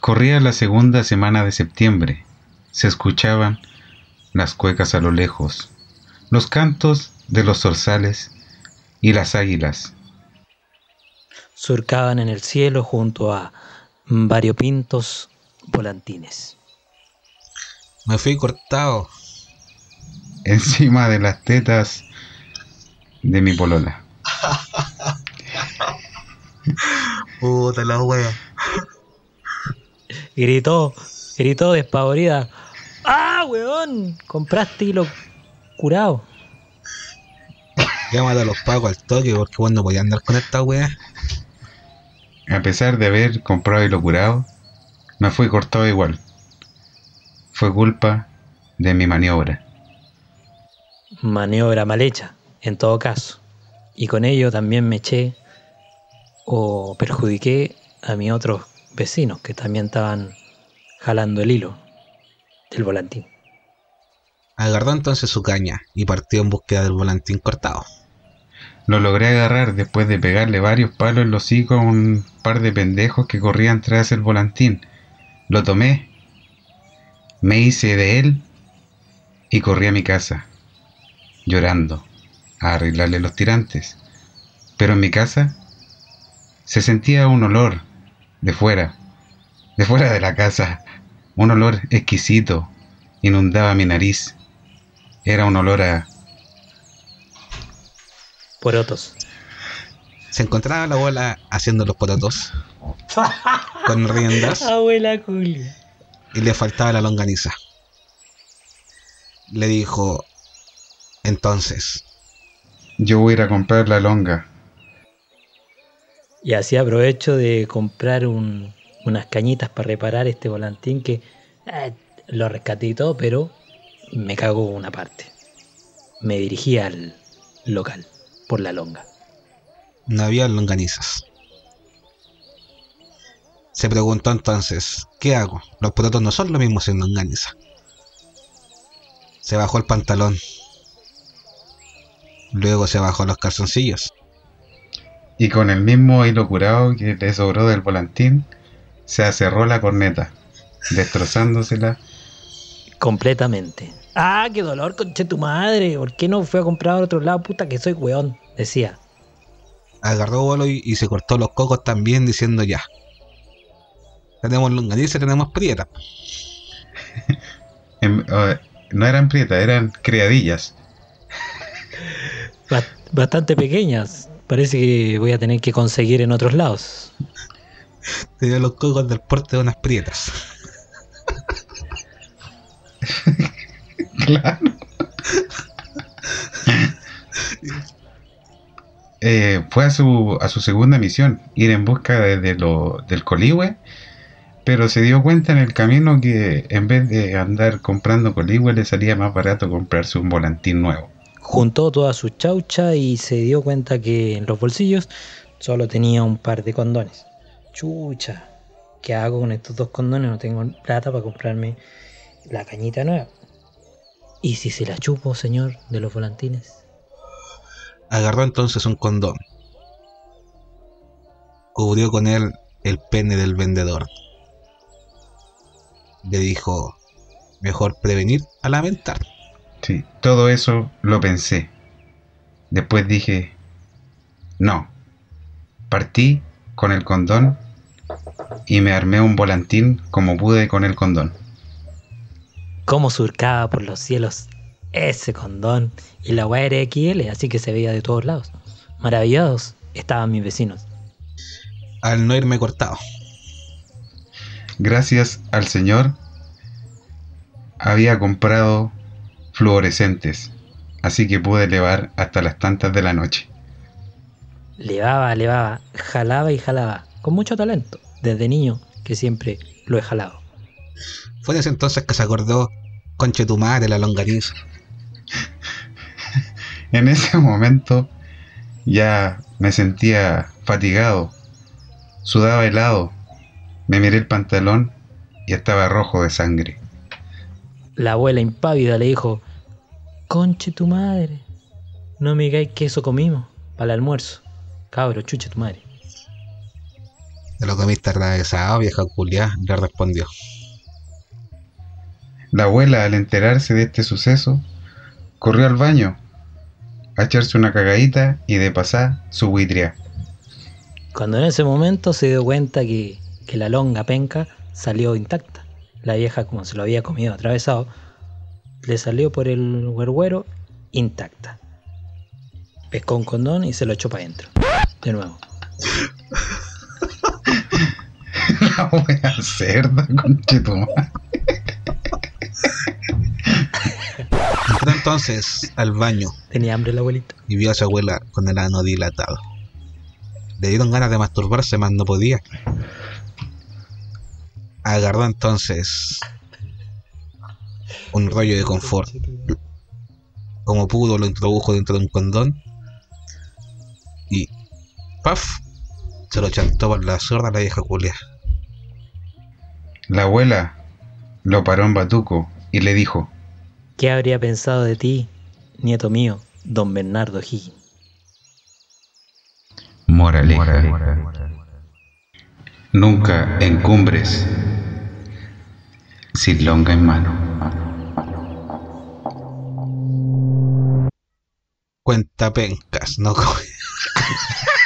Corría la segunda semana de septiembre. Se escuchaban las cuecas a lo lejos, los cantos de los zorzales y las águilas. Surcaban en el cielo junto a variopintos volantines. Me fui cortado. Encima de las tetas de mi polola. Puta la wea. Gritó, gritó despavorida. ¡Ah, weón! Compraste hilo curado. Llámate a los pagos al toque porque vos no podías andar con esta wea. A pesar de haber comprado hilo curado, me fui cortado igual. Fue culpa de mi maniobra. Maniobra mal hecha, en todo caso. Y con ello también me eché o perjudiqué a mis otros vecinos que también estaban jalando el hilo del volantín. Agarró entonces su caña y partió en búsqueda del volantín cortado. Lo logré agarrar después de pegarle varios palos en los hocico a un par de pendejos que corrían tras el volantín. Lo tomé, me hice de él y corrí a mi casa, llorando, a arreglarle los tirantes. Pero en mi casa se sentía un olor de fuera, de fuera de la casa, un olor exquisito inundaba mi nariz. Era un olor a... Porotos. Se encontraba la abuela haciendo los porotos con riendas Abuela culia. y le faltaba la longaniza. Le dijo, entonces, Yo voy a ir a comprar la longa. Y así aprovecho de comprar un- unas cañitas para reparar este volantín que eh, lo rescaté y todo, pero me cago una parte. Me dirigí al local por la longa. no había longanizas. Se preguntó entonces, ¿qué hago? Los porotos no son lo mismo sin longaniza. Se bajó el pantalón. Luego se bajó los calzoncillos. Y con el mismo hilo curado que le sobró del volantín, se acerró la corneta, destrozándosela. Completamente. Ah, qué dolor, conche tu madre. ¿Por qué no fue a comprar a otro lado? Puta que soy weón. Decía. Agarró vuelo y, y se cortó los cocos también diciendo ya. Tenemos longaniza, tenemos prieta. En- eh, no eran prietas, eran criadillas. Ba- Bastante pequeñas. Parece que voy a tener que conseguir en otros lados. Tenía los cocos del porte de unas prietas. Claro. Eh, fue a su, a su segunda misión, ir en busca de, de lo, del coligüe, pero se dio cuenta en el camino que en vez de andar comprando coligüe le salía más barato comprarse un volantín nuevo. Juntó toda su chaucha y se dio cuenta que en los bolsillos solo tenía un par de condones. Chucha, ¿qué hago con estos dos condones? No tengo plata para comprarme la cañita nueva. ¿Y si se la chupo, señor, de los volantines? Agarró entonces un condón. Cubrió con él el pene del vendedor. Le dijo, mejor prevenir a lamentar. Sí, todo eso lo pensé. Después dije, no. Partí con el condón y me armé un volantín como pude con el condón. Cómo surcaba por los cielos ese condón. Y la weá era XL, así que se veía de todos lados. Maravillados estaban mis vecinos. Al no irme cortado. Gracias al Señor había comprado fluorescentes, así que pude elevar hasta las tantas de la noche. Levaba, levaba, jalaba y jalaba. Con mucho talento. Desde niño, que siempre lo he jalado. Fue ese entonces que se acordó, conche tu madre, la longaniza. En ese momento ya me sentía fatigado, sudaba helado, me miré el pantalón y estaba rojo de sangre. La abuela impávida le dijo, conche tu madre, No me digáis que eso comimos para el almuerzo. Cabro, chuche tu madre. Te lo comiste atravesado, vieja culia, le respondió. La abuela, al enterarse de este suceso, corrió al baño a echarse una cagadita y de pasar su buitria. Cuando en ese momento se dio cuenta que, que la longa penca salió intacta. La vieja, como se lo había comido atravesado, le salió por el huerguero intacta. Pescó un condón y se lo echó para adentro. De nuevo. La wea cerda, conchetumare. Entró entonces al baño Tenía hambre la abuelita. y vio a su abuela con el ano dilatado. Le dieron ganas de masturbarse, más no podía. Agarró entonces un rollo de confort. Como pudo, lo introdujo dentro de un condón y ¡paf! Se lo chantó por la zurda a la vieja culia. La abuela lo paró en batuco y le dijo, ¿Qué habría pensado de ti, nieto mío, don Bernardo Higgins? Moraleja. Nunca encumbres sin longa en mano. Cuenta pencas, no